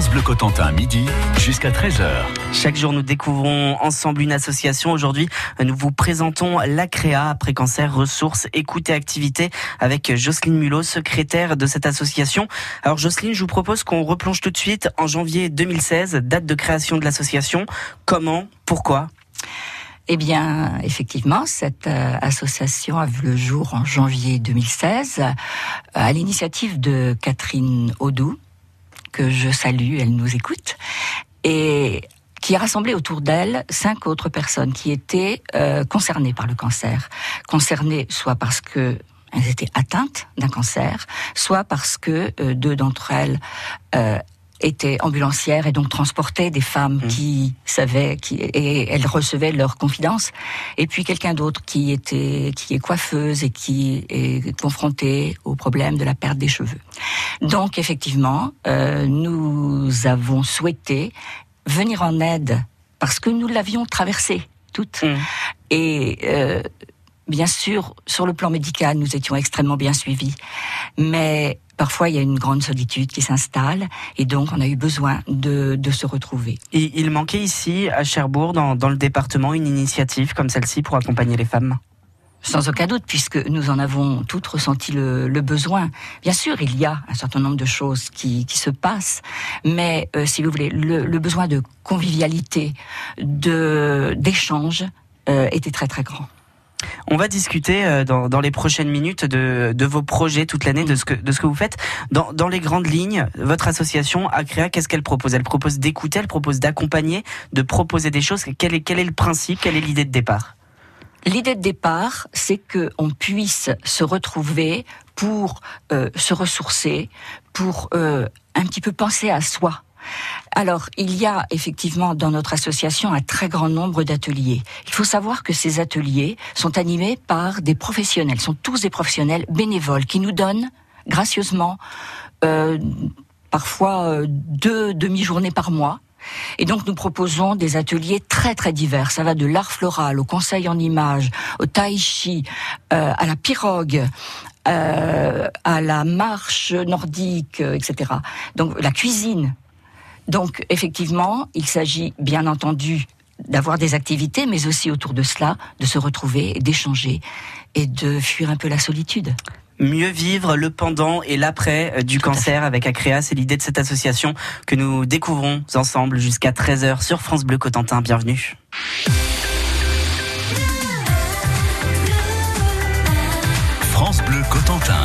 France Bleu Cotentin, midi jusqu'à 13h. Chaque jour, nous découvrons ensemble une association. Aujourd'hui, nous vous présentons l'ACREA, après cancer, ressources, écoute et activité, avec Jocelyne Mulot, secrétaire de cette association. Alors Jocelyne, je vous propose qu'on replonge tout de suite en janvier 2016, date de création de l'association. Comment? Pourquoi? Eh bien, effectivement, cette euh, association a vu le jour en janvier 2016 euh, à l'initiative de Catherine Audou, que je salue, elle nous écoute, et qui a rassemblé autour d'elle cinq autres personnes qui étaient euh, concernées par le cancer. Concernées soit parce que elles étaient atteintes d'un cancer, soit parce que deux d'entre elles était ambulancière et donc transportait des femmes mmh. qui savaient qui et elles recevaient leurs confidences et puis quelqu'un d'autre qui était qui est coiffeuse et qui est confronté au problème de la perte des cheveux. Donc effectivement, euh, nous avons souhaité venir en aide parce que nous l'avions traversé toutes mmh. et euh, bien sûr, sur le plan médical, nous étions extrêmement bien suivis. Mais parfois il y a une grande solitude qui s'installe et donc on a eu besoin de, de se retrouver. Et il manquait ici à Cherbourg, dans, dans le département, une initiative comme celle-ci pour accompagner les femmes? Sans aucun doute, puisque nous en avons toutes ressenti le, le, besoin. Bien sûr, il y a un certain nombre de choses qui, qui se passent, mais euh, si vous voulez, le, le, besoin de convivialité, de d'échange euh, était très très grand. On va discuter euh, dans, les prochaines minutes de, vos projets toute l'année, de ce que vous faites. Dans, les grandes lignes, votre association Acrea, qu'est-ce qu'elle propose? Elle propose d'écouter, elle propose d'accompagner, de proposer des choses. Quel est quel est le principe? Quelle est l'idée de départ? L'idée de départ, c'est que on puisse se retrouver pour euh, se ressourcer, pour euh, un petit peu penser à soi alors, il y a effectivement dans notre association un très grand nombre d'ateliers. Il faut savoir que ces ateliers sont animés par des professionnels, sont tous des professionnels bénévoles qui nous donnent gracieusement euh, parfois euh, deux demi-journées par mois. Et donc nous proposons des ateliers très très divers. Ça va de l'art floral au conseil en images, au tai chi, euh, à la pirogue, à la marche nordique, etc. Donc la cuisine, donc effectivement, il s'agit bien entendu d'avoir des activités, mais aussi autour de cela, de se retrouver, d'échanger et de fuir un peu la solitude. Mieux vivre le pendant et l'après euh, du cancer avec Acrea, c'est l'idée de cette association que nous découvrons ensemble jusqu'à 13h sur France Bleu Cotentin. Bienvenue. France Bleu Cotentin.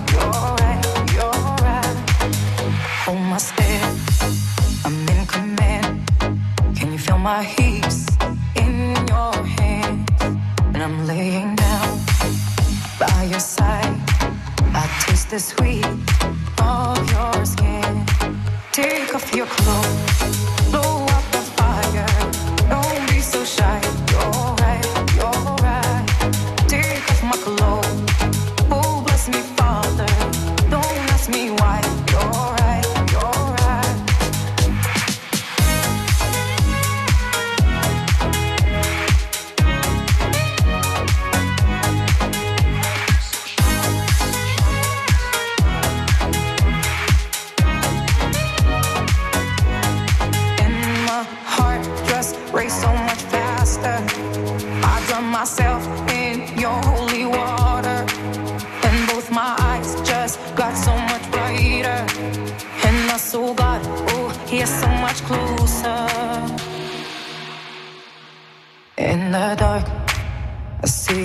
My. I'm in command. Can you feel my heat in your hands? And I'm laying down by your side. I taste the sweet of your skin. Take off your clothes,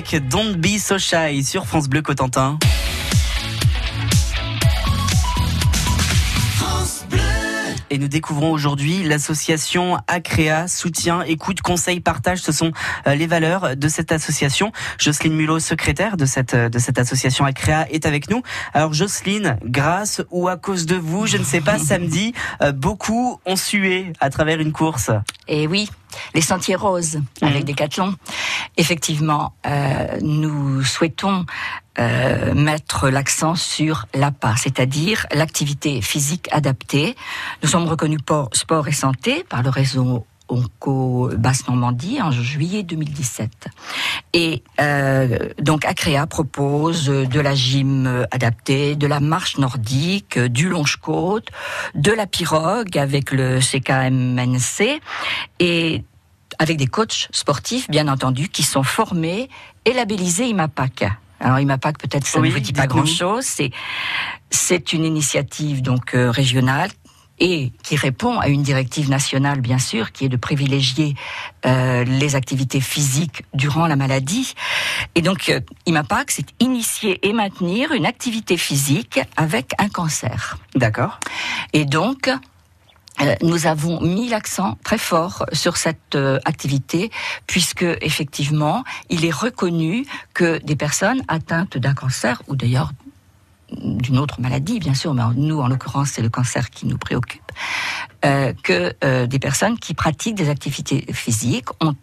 avec Don't Be So Shy sur France Bleu Cotentin. Et nous découvrons aujourd'hui l'association Acrea, soutien, écoute, conseil, partage. Ce sont euh, les valeurs de cette association. Jocelyne Mulot, secrétaire de cette, de cette association Acrea, est avec nous. Alors Jocelyne, grâce ou à cause de vous, je ne sais pas, samedi, euh, beaucoup ont sué à travers une course. Et oui, les sentiers roses avec Decathlon. Effectivement, euh, nous souhaitons euh, mettre l'accent sur l'APA, c'est-à-dire l'activité physique adaptée. Nous sommes reconnus pour sport et santé par le réseau Onco Basse-Normandie en juillet 2017. Et euh, donc Acrea propose de la gym adaptée, de la marche nordique, du longe-côte, de la pirogue avec le CKMNC et avec des coachs sportifs, bien entendu, qui sont formés et labellisés IMAPAC. Alors IMAPAC, peut-être ça Oui, ne vous dit pas grand-chose. C'est c'est une initiative donc euh, régionale et qui répond à une directive nationale, bien sûr, qui est de privilégier euh, les activités physiques durant la maladie. Et donc, euh, IMAPAC, c'est initier et maintenir une activité physique avec un cancer. D'accord Et donc, euh, nous avons mis l'accent très fort sur cette activité puisque effectivement, il est reconnu que des personnes atteintes d'un cancer ou d'ailleurs d'une autre maladie, bien sûr, mais nous, en l'occurrence, c'est le cancer qui nous préoccupe, euh, que euh, des personnes qui pratiquent des activités physiques ont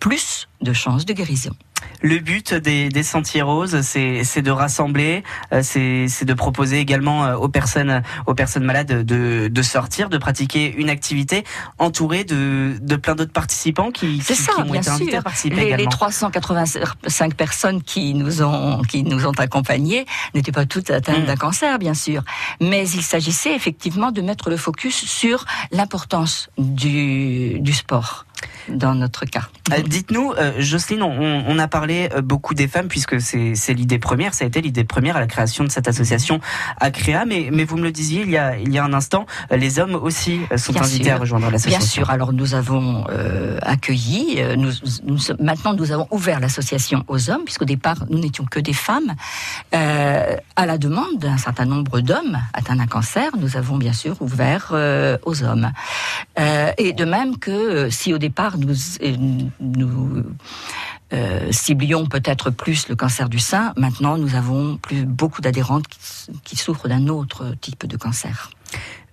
plus de chances de guérison. Le but des, des Sentiers Roses, c'est de rassembler, euh, c'est de proposer également euh, aux personnes aux personnes malades de, de sortir, de pratiquer une activité entourée de, de plein d'autres participants qui, C'est qui, ça, qui ont bien été invités sûr. à participer Les, les également. 385 personnes qui nous ont qui nous ont accompagnés n'étaient pas toutes atteintes Mm. d'un cancer, bien sûr, mais il s'agissait effectivement de mettre le focus sur l'importance du, du sport dans notre cas. Euh, Dites-nous, euh, Jocelyne, on, on a parlé euh, beaucoup des femmes puisque c'est l'idée première, ça a été l'idée première à la création de cette association Acrea, mais, mais vous me le disiez il y a, il y a un instant, les hommes aussi sont Bien invités sûr. à rejoindre Bien l'association. sûr. Alors nous avons euh, accueilli, nous, nous sommes- maintenant nous avons ouvert l'association aux hommes, puisqu'au départ nous n'étions que des femmes. À la demande d'un certain nombre d'hommes atteints d'un cancer, nous avons bien sûr ouvert aux hommes. Et de même que si au départ euh, nous euh, ciblions peut-être plus le cancer du sein, maintenant nous avons plus beaucoup d'adhérentes qui souffrent d'un autre type de cancer.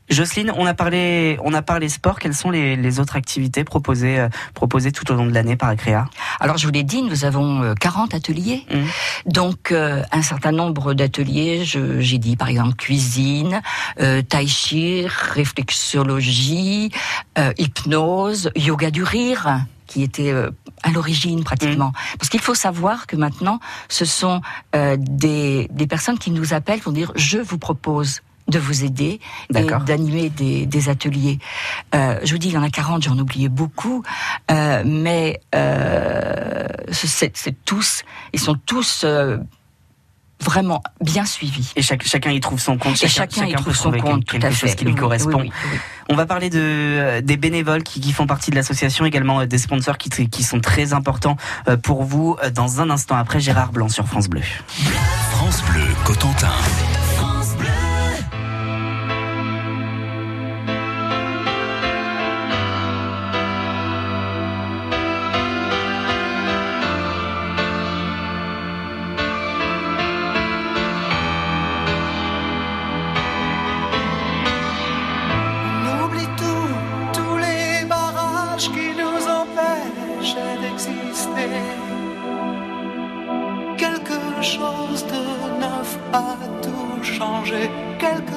Jocelyne, on a parlé, on a parlé sport. Quelles sont les, les autres activités proposées, euh, proposées tout au long de l'année par Acrea Alors je vous l'ai dit, nous avons euh, 40 ateliers. Mhm. Donc euh, un certain nombre d'ateliers, je- j'ai dit par exemple cuisine, euh, tai chi, réflexologie, euh, hypnose, yoga du rire qui était euh, à l'origine pratiquement. Parce qu'il faut savoir que maintenant, ce sont euh, des, des personnes qui nous appellent pour dire je vous propose de vous aider et d'animer des, des ateliers. Euh, je vous dis, il y en a 40, j'en oubliais beaucoup, euh, mais euh, c'est tous, ils sont tous euh, vraiment bien suivis. Et chaque- chacun y trouve son compte. Et chacun, y trouve son compte, quelque tout à chose fait. qui lui Oui, correspond. oui, oui, oui. On va parler de des bénévoles qui, qui font partie de l'association, également des sponsors qui, qui sont très importants pour vous. Dans un instant après, Gérard Blanc sur France Bleu. France Bleu Cotentin.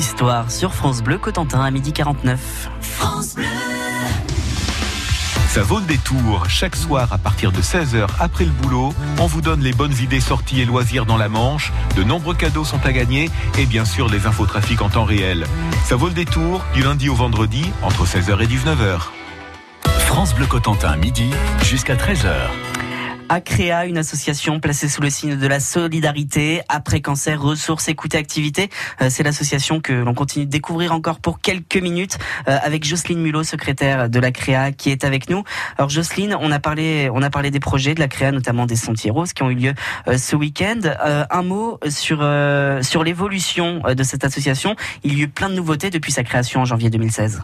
histoire sur France Bleu Cotentin à midi 49. Ça vaut le détour. Chaque soir, à partir de 16h après le boulot, on vous donne les bonnes idées sorties et loisirs dans la Manche. De nombreux cadeaux sont à gagner et bien sûr les infotrafics en temps réel. Ça vaut le détour du lundi au vendredi entre 16h et 19h. France Bleu Cotentin, midi jusqu'à 13h. Acréa, une association placée sous le signe de la solidarité, après cancer, ressources, écoute et activité. Euh, C'est l'association que l'on continue de découvrir encore pour quelques minutes euh, avec Jocelyne Mulot, secrétaire de la Créa, qui est avec nous. Alors Jocelyne, on a parlé, on a parlé des projets de la Créa, notamment des Sentiers Roses qui ont eu lieu euh, ce week-end. Un mot sur sur l'évolution de cette association. Il y a eu plein de nouveautés depuis sa création en janvier 2016.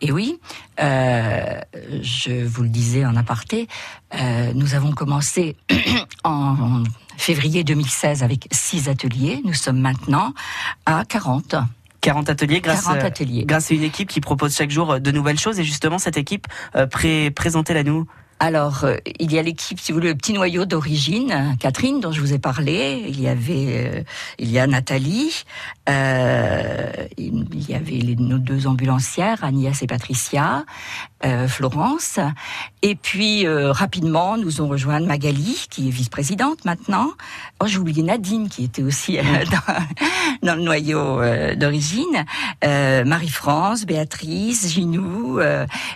Et oui, euh, je vous le disais en aparté, euh, nous avons commencé en février 2016 avec six ateliers. Nous sommes maintenant à 40. 40 ateliers grâce, 40 ateliers. grâce à une équipe qui propose chaque jour de nouvelles choses. Et justement, cette équipe, euh, pré présentez-la nous. Alors, euh, il y a l'équipe, si vous voulez, le petit noyau d'origine, Catherine, dont je vous ai parlé. Il y avait, euh, il y a Nathalie. Euh, il y avait les, nos deux ambulancières, Agnès et Patricia, euh, Florence. Et puis, rapidement, nous ont rejoint Magali, qui est vice-présidente maintenant. Oh, j'ai oublié Nadine, qui était aussi dans, dans, le noyau d'origine. Marie-France, Béatrice, Ginou.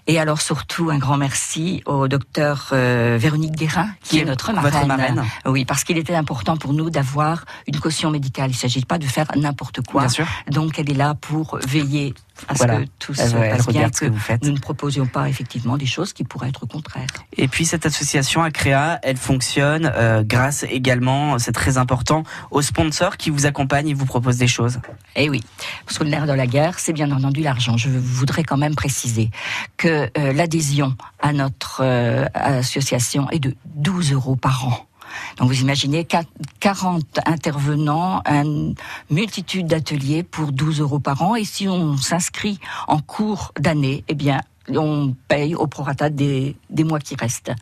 et alors, surtout, un grand merci au docteur euh, Véronique Guérin, qui, est notre marraine. Oui, parce qu'il était important pour nous d'avoir une caution médicale. Il ne s'agit pas de faire n'importe quoi. Bien sûr. Donc elle est là pour veiller à ce que tout se passe bien, que, vous faites. nous ne proposions pas effectivement des choses qui pourraient être contraires. Et puis cette association Acrea, elle fonctionne euh, grâce également, c'est très important, aux sponsors qui vous accompagnent et vous proposent des choses. Eh oui, parce que l'air de la guerre, c'est bien entendu l'argent. Je voudrais quand même préciser que euh, l'adhésion à notre euh, association est de 12 euros par an. Donc vous imaginez 40 intervenants, une multitude d'ateliers pour 12 euros par an. Et si on s'inscrit en cours d'année, eh bien, on paye au prorata des, des mois qui restent.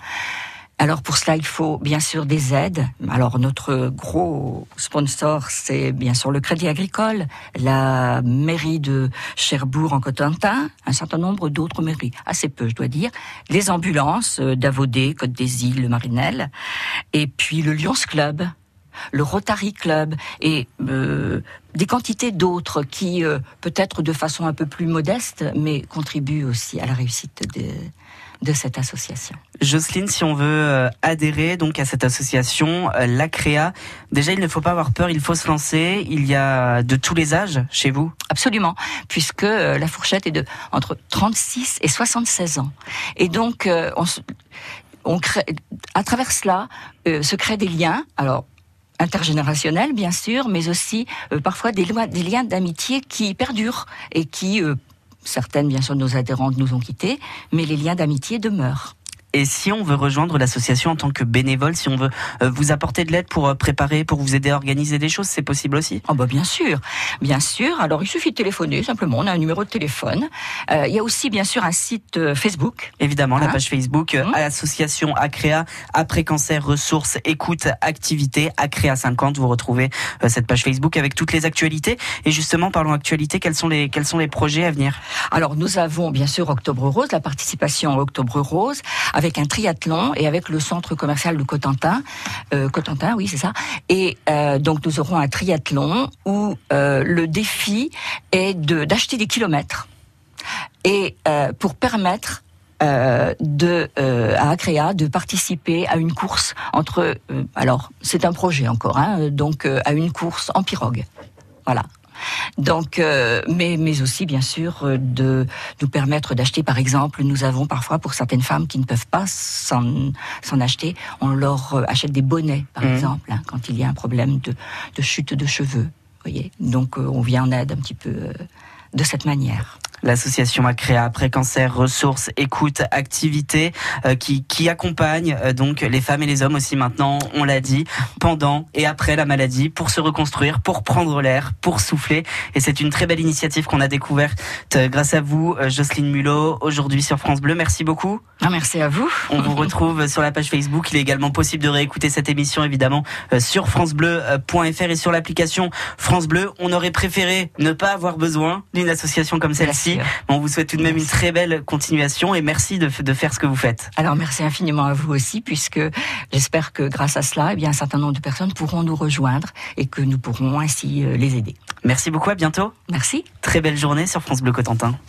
Alors pour cela, il faut bien sûr des aides. Alors notre gros sponsor, c'est bien sûr le Crédit Agricole, la mairie de Cherbourg en Cotentin, un certain nombre d'autres mairies, assez peu je dois dire, les ambulances euh, d'Avodé, Côte des Îles, le Marinel, et puis le Lions Club, le Rotary Club et euh, des quantités d'autres qui, euh, peut-être de façon un peu plus modeste, mais contribuent aussi à la réussite de, de cette association. Jocelyne, si on veut euh, adhérer donc à cette association, euh, la Créa, déjà il ne faut pas avoir peur, il faut se lancer. Il y a de tous les âges chez vous? Absolument, puisque euh, la fourchette est de entre 36 et 76 ans. Et donc on, on crée, à travers cela se créent des liens. Alors intergénérationnels bien sûr, mais aussi parfois des, des liens d'amitié qui perdurent et qui Certaines, bien sûr, nos adhérentes nous ont quittés, mais les liens d'amitié demeurent. Et si on veut rejoindre l'association en tant que bénévole, si on veut euh, vous apporter de l'aide pour euh, préparer, pour vous aider à organiser des choses, c'est possible aussi Oh bah bien sûr, bien sûr. Alors il suffit de téléphoner simplement. On a un numéro de téléphone. Euh, il y a aussi bien sûr un site Facebook. Évidemment, la page Facebook mmh. Association Acrea après cancer ressources écoute activité Acrea 50. Vous retrouvez cette page Facebook avec toutes les actualités. Et justement, parlons actualité. Quels sont les quels sont les projets à venir? Alors nous avons bien sûr Octobre Rose, la participation à Octobre Rose avec un triathlon et avec le centre commercial de Cotentin. Euh, Cotentin, oui, c'est ça. Et euh, donc nous aurons un triathlon où euh, le défi est d'acheter des kilomètres et pour permettre à Acrea de participer à une course entre alors c'est un projet encore hein, donc à une course en pirogue voilà donc, euh, mais, mais aussi, bien sûr, euh, de nous permettre d'acheter, par exemple, nous avons parfois, pour certaines femmes qui ne peuvent pas s'en acheter, on leur euh, achète des bonnets, par mmh. exemple, hein, quand il y a un problème de, de chute de cheveux. Voyez Donc, on vient en aide un petit peu de cette manière. L'association a créé après cancer ressources, écoute, activité euh, qui, qui accompagne euh, donc les femmes et les hommes aussi maintenant, on l'a dit, pendant et après la maladie pour se reconstruire, pour prendre l'air, pour souffler. Et c'est une très belle initiative qu'on a découverte euh, grâce à vous, Jocelyne Mulot, aujourd'hui sur France Bleu. Merci beaucoup. Ah, merci à vous. On vous retrouve sur la page Facebook. Il est également possible de réécouter cette émission évidemment sur francebleu.fr et sur l'application France Bleu. On aurait préféré ne pas avoir besoin d'une association comme celle-ci. On vous souhaite tout de même une très belle continuation et merci de, faire ce que vous faites. Alors merci infiniment à vous aussi, puisque j'espère que grâce à cela, eh bien, un certain nombre de personnes pourront nous rejoindre et que nous pourrons ainsi euh, les aider. Merci beaucoup, à bientôt. Merci. Très belle journée sur France Bleu Cotentin.